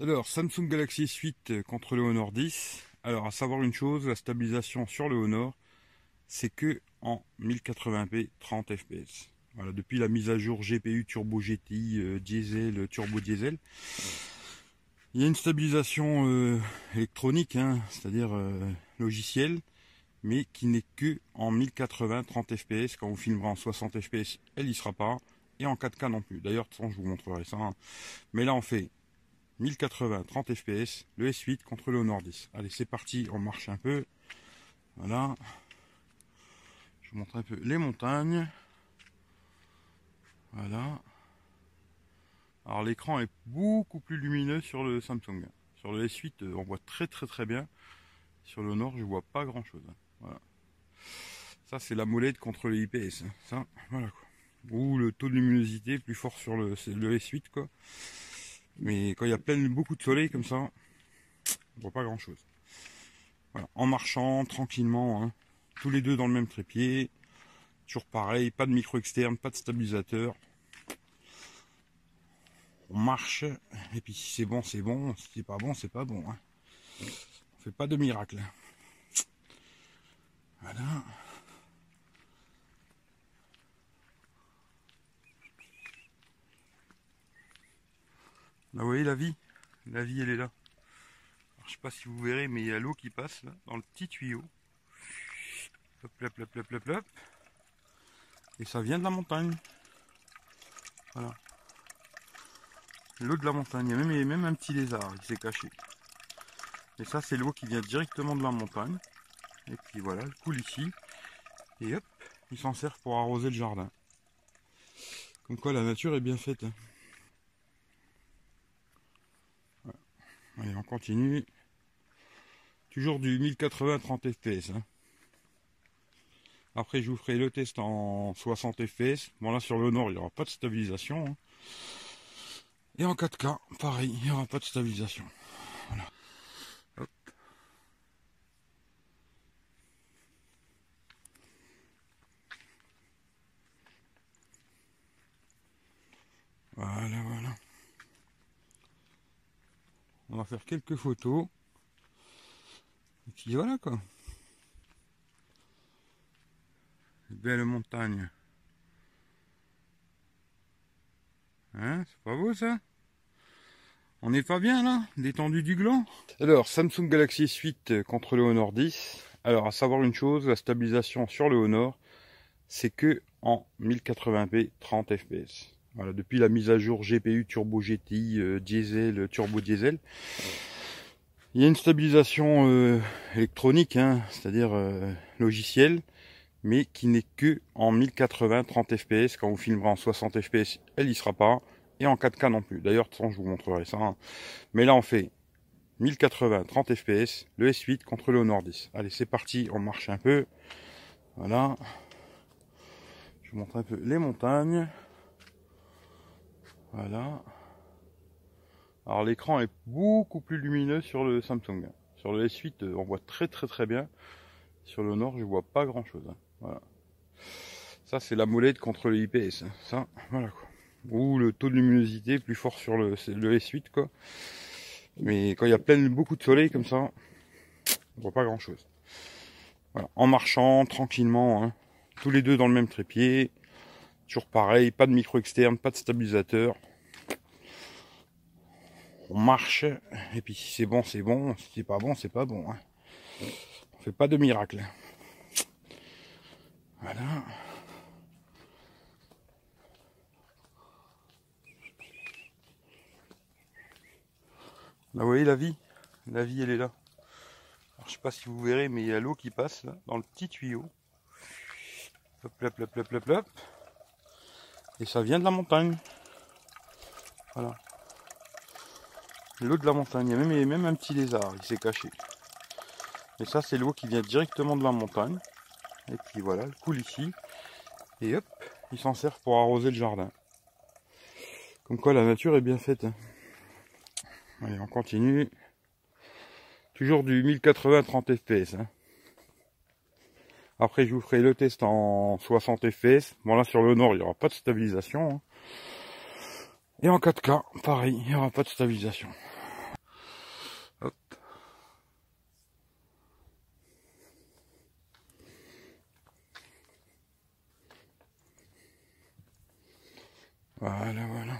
Alors, Samsung Galaxy S8 contre le Honor 10. Alors, à savoir une chose, la stabilisation sur le Honor, c'est que en 1080p 30 fps. Voilà, depuis la mise à jour GPU Turbo GTI euh, diesel, turbo diesel. Il y a une stabilisation euh, électronique, hein, c'est-à-dire euh, logicielle, mais qui n'est que en 1080 30 fps. Quand vous filmerez en 60 fps, elle n'y sera pas. Et en 4K non plus. D'ailleurs, je vous montrerai ça. Hein. Mais là, on fait 1080 30 fps, le S8 contre le Honor 10. Allez, c'est parti, on marche un peu. Voilà. Je vous montre un peu les montagnes. Voilà. Alors l'écran est beaucoup plus lumineux sur le Samsung. Sur le S8, euh, on voit très très très bien. Sur le Nord, je vois pas grand chose. Voilà. Ça, c'est la molette contre le IPS. Ça, voilà quoi. Ou le taux de luminosité plus fort sur le, le S8 quoi. Mais quand il y a plein, beaucoup de soleil comme ça, on voit pas grand chose. En marchant tranquillement, hein. tous les deux dans le même trépied. Toujours pareil, pas de micro externe, pas de stabilisateur. On marche, et puis si c'est bon, c'est bon. Si c'est pas bon, c'est pas bon. Hein. On fait pas de miracle. Voilà. Vous voyez la vie La vie, elle est là. Je je sais pas si vous verrez, mais il y a l'eau qui passe dans le petit tuyau. Hop, hop, hop, hop, hop, hop. Et ça vient de la montagne. Voilà. L'eau de la montagne. Il y a même, même un petit lézard qui s'est caché. Et ça, c'est l'eau qui vient directement de la montagne. Et puis voilà, elle coule ici. Et hop, il s'en sert pour arroser le jardin. Comme quoi la nature est bien faite. Hein. On continue. Toujours du 1080 30 fps. Après, je vous ferai le test en 60 fps. Bon, là, sur le nord, il n'y aura pas de stabilisation. Hein. Et en 4K, pareil, il n'y aura pas de stabilisation. Voilà, voilà. On va faire quelques photos. Et puis voilà quoi. Belle montagne. Hein, c'est pas beau ça? On n'est pas bien là Détendu du gland? Alors, Samsung Galaxy S8 contre le Honor 10. Alors, à savoir une chose, la stabilisation sur le Honor, c'est que en 1080p 30 fps. Voilà, depuis la mise à jour GPU Turbo GTI euh, diesel, turbo diesel. Il y a une stabilisation euh, électronique, hein, c'est-à-dire euh, logicielle, mais qui n'est que en 1080 30 fps. Quand vous filmerez en 60 fps, elle n'y sera pas. Et en 4K non plus. D'ailleurs, je vous montrerai ça. Hein. Mais là, on fait 1080 30 fps, le S8 contre le Honor 10. Allez, c'est parti, on marche un peu. Voilà. Je vous montre un peu les montagnes. Voilà. Alors l'écran est beaucoup plus lumineux sur le Samsung. Sur le S8, euh, on voit très très très bien. Sur le Nord, je vois pas grand chose. Hein. Voilà. Ça, c'est la molette contre le IPS. Hein. Ça, voilà quoi. Ou le taux de luminosité plus fort sur le, le S8 quoi. Mais quand il y a plein, beaucoup de soleil comme ça, on voit pas grand chose. Voilà. En marchant tranquillement, hein. tous les deux dans le même trépied. Toujours pareil, pas de micro externe, pas de stabilisateur. On marche, et puis si c'est bon, c'est bon. Si c'est pas bon, c'est pas bon. Hein. On fait pas de miracle. Voilà. Là, vous voyez la vie? La vie, elle est là. Alors, je sais pas si vous verrez, mais il y a l'eau qui passe là, dans le petit tuyau. Hop, hop, hop, hop, hop, hop. Et ça vient de la montagne. Voilà. L'eau de la montagne. Il y a même, même un petit lézard qui s'est caché. Et ça, c'est l'eau qui vient directement de la montagne. Et puis voilà, elle coule ici. Et hop, il s'en sert pour arroser le jardin. Comme quoi la nature est bien faite. Hein. Allez, on continue. Toujours du 1080 30 fps. Après, je vous ferai le test en 60 fps. Bon, là, sur le Nord, il n'y aura pas de stabilisation. Hein. Et en 4K, pareil, il n'y aura pas de stabilisation. Voilà, voilà.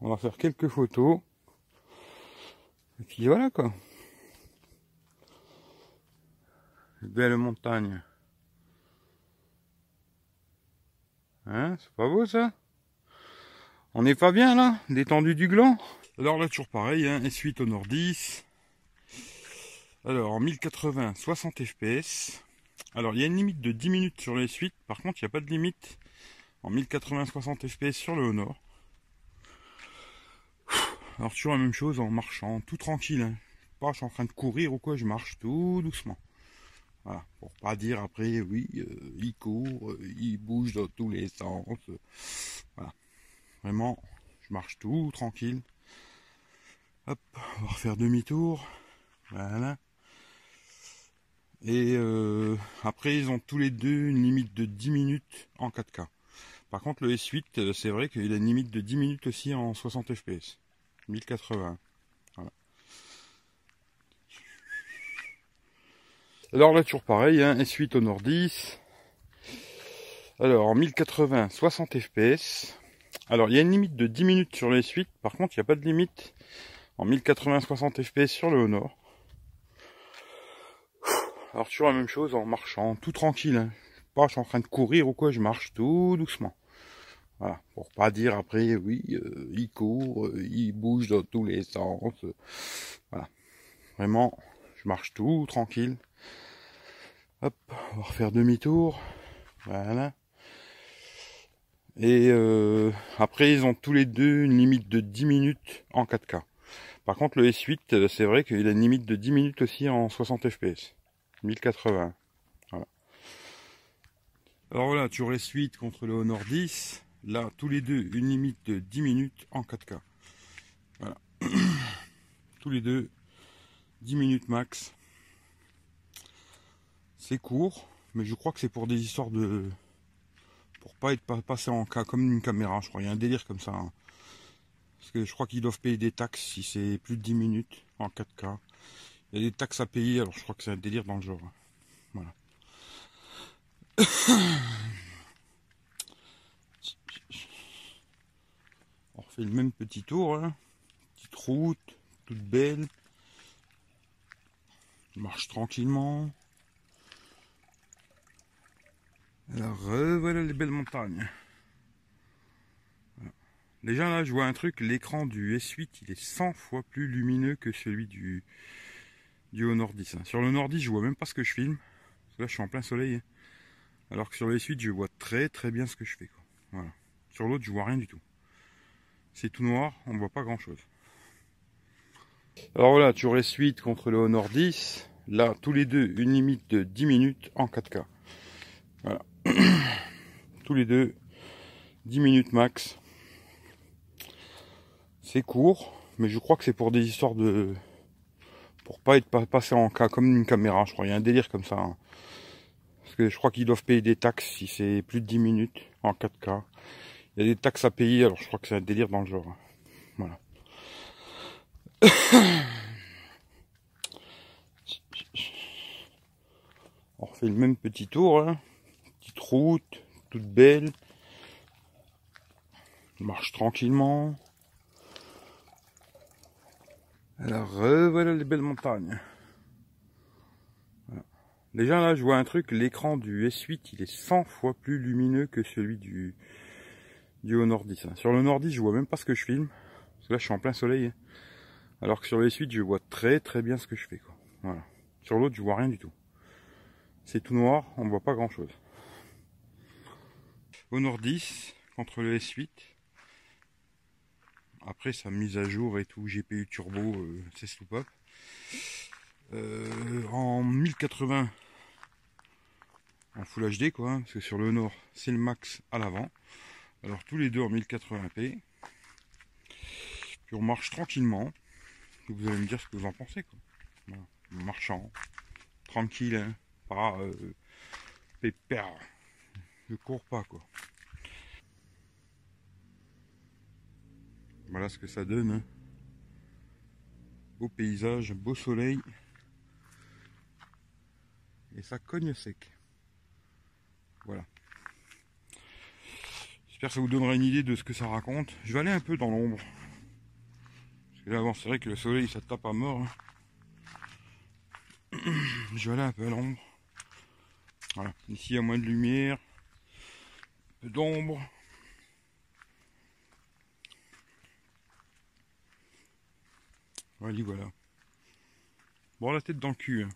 On va faire quelques photos. Et puis voilà quoi. Belle montagne. Hein, c'est pas beau ça? On n'est pas bien là? Détendu du gland? Alors là toujours pareil, hein, S8 au nord 10. Alors en 1080, 60 fps. Alors il y a une limite de 10 minutes sur les suites, par contre il n'y a pas de limite en 1080 60 fps sur le Honor. Alors toujours la même chose en marchant, tout tranquille. Hein. Pas je suis en train de courir ou quoi, je marche tout doucement. Voilà, pour pas dire après, oui, euh, il court, euh, il bouge dans tous les sens. voilà. Vraiment, je marche tout tranquille. Hop, on va refaire demi-tour. Voilà. Et euh, après, ils ont tous les deux une limite de 10 minutes en 4K. Par contre, le S8, c'est vrai qu'il a une limite de 10 minutes aussi en 60 fps. 1080. Alors là, toujours pareil, hein, S8 au nord 10. Alors, en 1080, 60 fps. Alors, il y a une limite de 10 minutes sur les S8. Par contre, il n'y a pas de limite en 1080, 60 fps sur le Honor. Alors, toujours la même chose en marchant, tout tranquille. Hein. Pas, je suis en train de courir ou quoi, je marche tout doucement. Voilà, pour pas dire après, oui, euh, il court, euh, il bouge dans tous les sens. voilà. Vraiment, je marche tout tranquille. On va refaire demi-tour. Voilà. Et euh, après, ils ont tous les deux une limite de 10 minutes en 4K. Par contre, le S8, euh, c'est vrai qu'il a une limite de 10 minutes aussi en 60 fps. 1080. Voilà. Alors voilà, aurais S8 contre le Honor 10. Là, tous les deux, une limite de 10 minutes en 4K. Voilà. tous les deux, 10 minutes max. C'est court, mais je crois que c'est pour des histoires de... Pour pas être passé en cas comme une caméra, je crois. Il y a un délire comme ça. Hein. Parce que je crois qu'ils doivent payer des taxes si c'est plus de 10 minutes en 4K. Il y a des taxes à payer, alors je crois que c'est un délire dans le genre. Hein. Voilà. On refait le même petit tour. Hein. Petite route, toute belle. Marche tranquillement. Alors, voilà les belles montagnes. Déjà là, je vois un truc, l'écran du S8, il est 100 fois plus lumineux que celui du, du Honor 10. Hein. Sur le 10, je vois même pas ce que je filme. Parce que là, je suis en plein soleil. Hein. Alors que sur le S8, je vois très très bien ce que je fais. Voilà. Sur l'autre, je vois rien du tout. C'est tout noir, on voit pas grand chose. Alors voilà, tu S8 contre le Honor 10. Là, tous les deux, une limite de 10 minutes en 4K. Voilà. Tous les deux, 10 minutes max. C'est court, mais je crois que c'est pour des histoires de... Pour pas être passé en cas comme une caméra, je crois. Il y a un délire comme ça. Hein. Parce que je crois qu'ils doivent payer des taxes si c'est plus de 10 minutes en 4K. Il y a des taxes à payer, alors je crois que c'est un délire dans le genre. Voilà. On refait le même petit tour. Hein route, toute belle. marche tranquillement. Alors voilà les belles montagnes. Déjà là je vois un truc, l'écran du S8 il est 100 fois plus lumineux que celui du, du Honor 10. Sur le 10 je vois même pas ce que je filme. Parce que là je suis en plein soleil. Alors que sur le S8 je vois très très bien ce que je fais. Quoi. Voilà. Sur l'autre je vois rien du tout. C'est tout noir, on voit pas grand chose. Honor 10 contre le S8. Après sa mise à jour et tout, GPU turbo, euh, c'est sloop euh, en 1080 en Full HD quoi, hein, parce que sur le Honor c'est le max à l'avant. Alors tous les deux en 1080p. Puis on marche tranquillement. Vous allez me dire ce que vous en pensez quoi. Marchant, tranquille, hein, pas euh, pépère je cours pas quoi. Voilà ce que ça donne. Hein. Beau paysage, beau soleil. Et ça cogne sec. Voilà. J'espère que ça vous donnera une idée de ce que ça raconte. Je vais aller un peu dans l'ombre. Parce que là, bon, c'est vrai que le soleil, ça tape à mort. hein. Je vais aller un peu à l'ombre. Voilà. Ici, il y a moins de lumière. D'ombre. Voilà, voilà. Bon, la tête dans le cul. hein.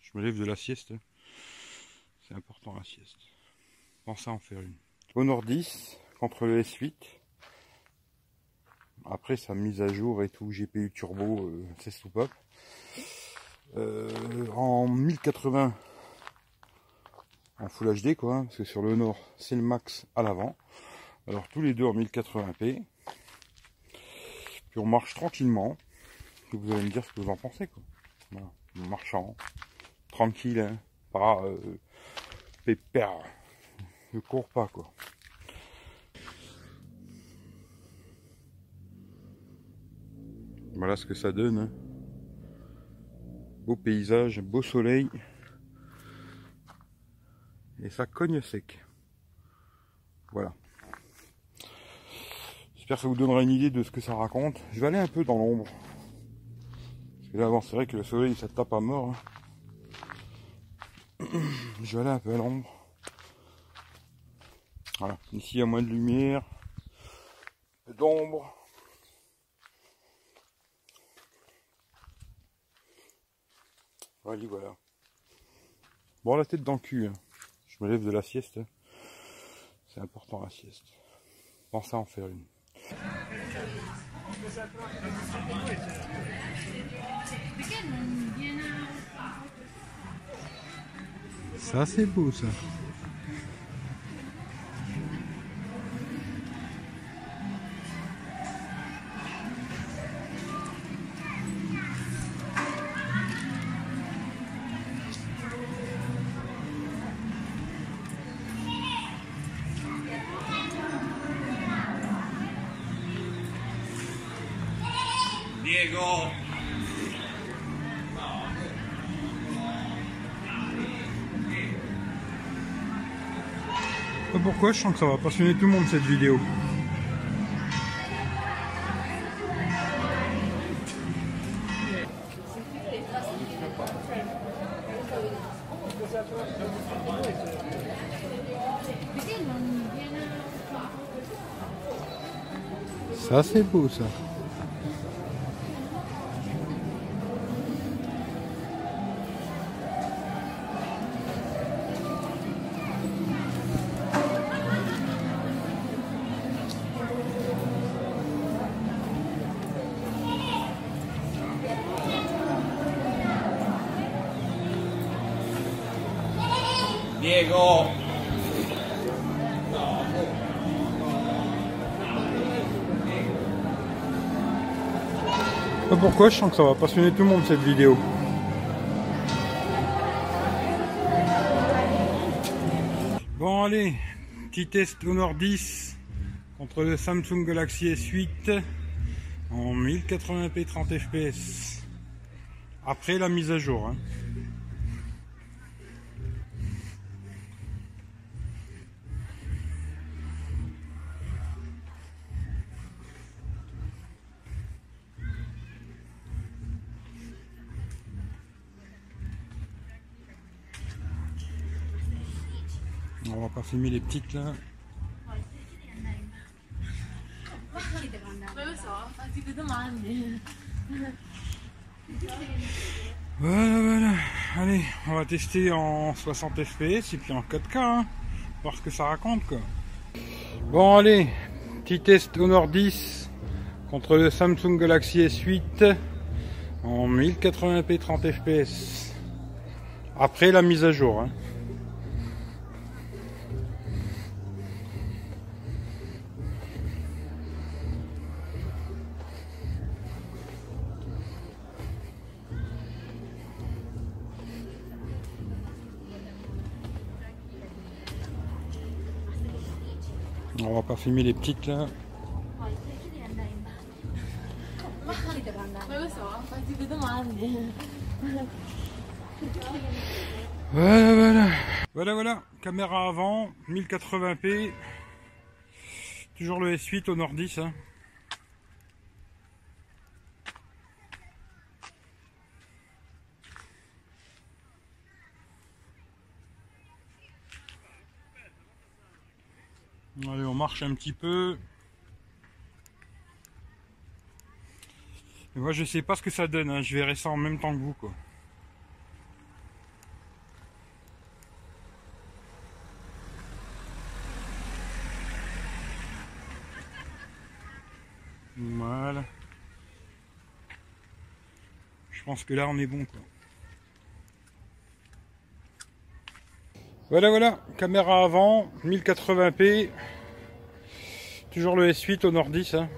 Je me lève de la sieste. C'est important la sieste. Pensez à en faire une. Honor 10 contre le S8. Après sa mise à jour et tout, GPU turbo, euh, c'est tout pop. Euh, en 1080 en Full HD quoi, hein, parce que sur le Nord c'est le max à l'avant. Alors tous les deux en 1080p. Puis on marche tranquillement. Puis vous allez me dire ce que vous en pensez quoi. Voilà, marchant, tranquille, hein, pas euh, pépère. Je cours pas quoi. Voilà ce que ça donne. hein. Beau paysage, beau soleil. Et ça cogne sec. Voilà. J'espère que ça vous donnera une idée de ce que ça raconte. Je vais aller un peu dans l'ombre. Parce que là, bon, c'est vrai que le soleil, ça tape à mort. hein. Je vais aller un peu à l'ombre. Voilà. Ici, il y a moins de lumière. D'ombre. Voilà, voilà. Bon, la tête dans le cul. hein. Je me lève de la sieste. C'est important la sieste. Pensez à en faire une. Ça, c'est beau, ça. Pourquoi, je sens que ça va passionner tout le monde cette vidéo. Ça c'est beau ça. Pourquoi, je sens que ça va passionner tout le monde cette vidéo. Bon allez, petit test Honor 10 contre le Samsung Galaxy S8 en 1080p 30 fps. Après la mise à jour. hein. Pas filmer les petites là. Voilà, voilà. Allez, on va tester en 60 fps et puis en 4K. hein. Voir ce que ça raconte quoi. Bon allez, petit test Honor 10 contre le Samsung Galaxy S8 en 1080p 30 fps. Après la mise à jour. hein. Va filmer les petites. Voilà, voilà. Voilà, voilà. Caméra avant, 1080p. Toujours le S8 au nord 10. Hein. Allez, on marche un petit peu. Moi, je sais pas ce que ça donne. hein. Je verrai ça en même temps que vous, quoi. Voilà. Je pense que là, on est bon, quoi. Voilà, voilà, caméra avant, 1080p. Toujours le S8 au nord 10. Hein.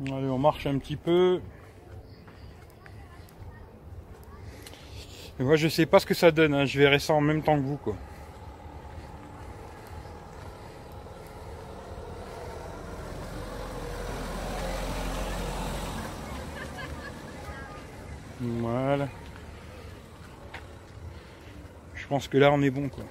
Allez, on marche un petit peu. Et moi, je sais pas ce que ça donne. hein. Je verrai ça en même temps que vous, quoi. Voilà. Je pense que là, on est bon, quoi.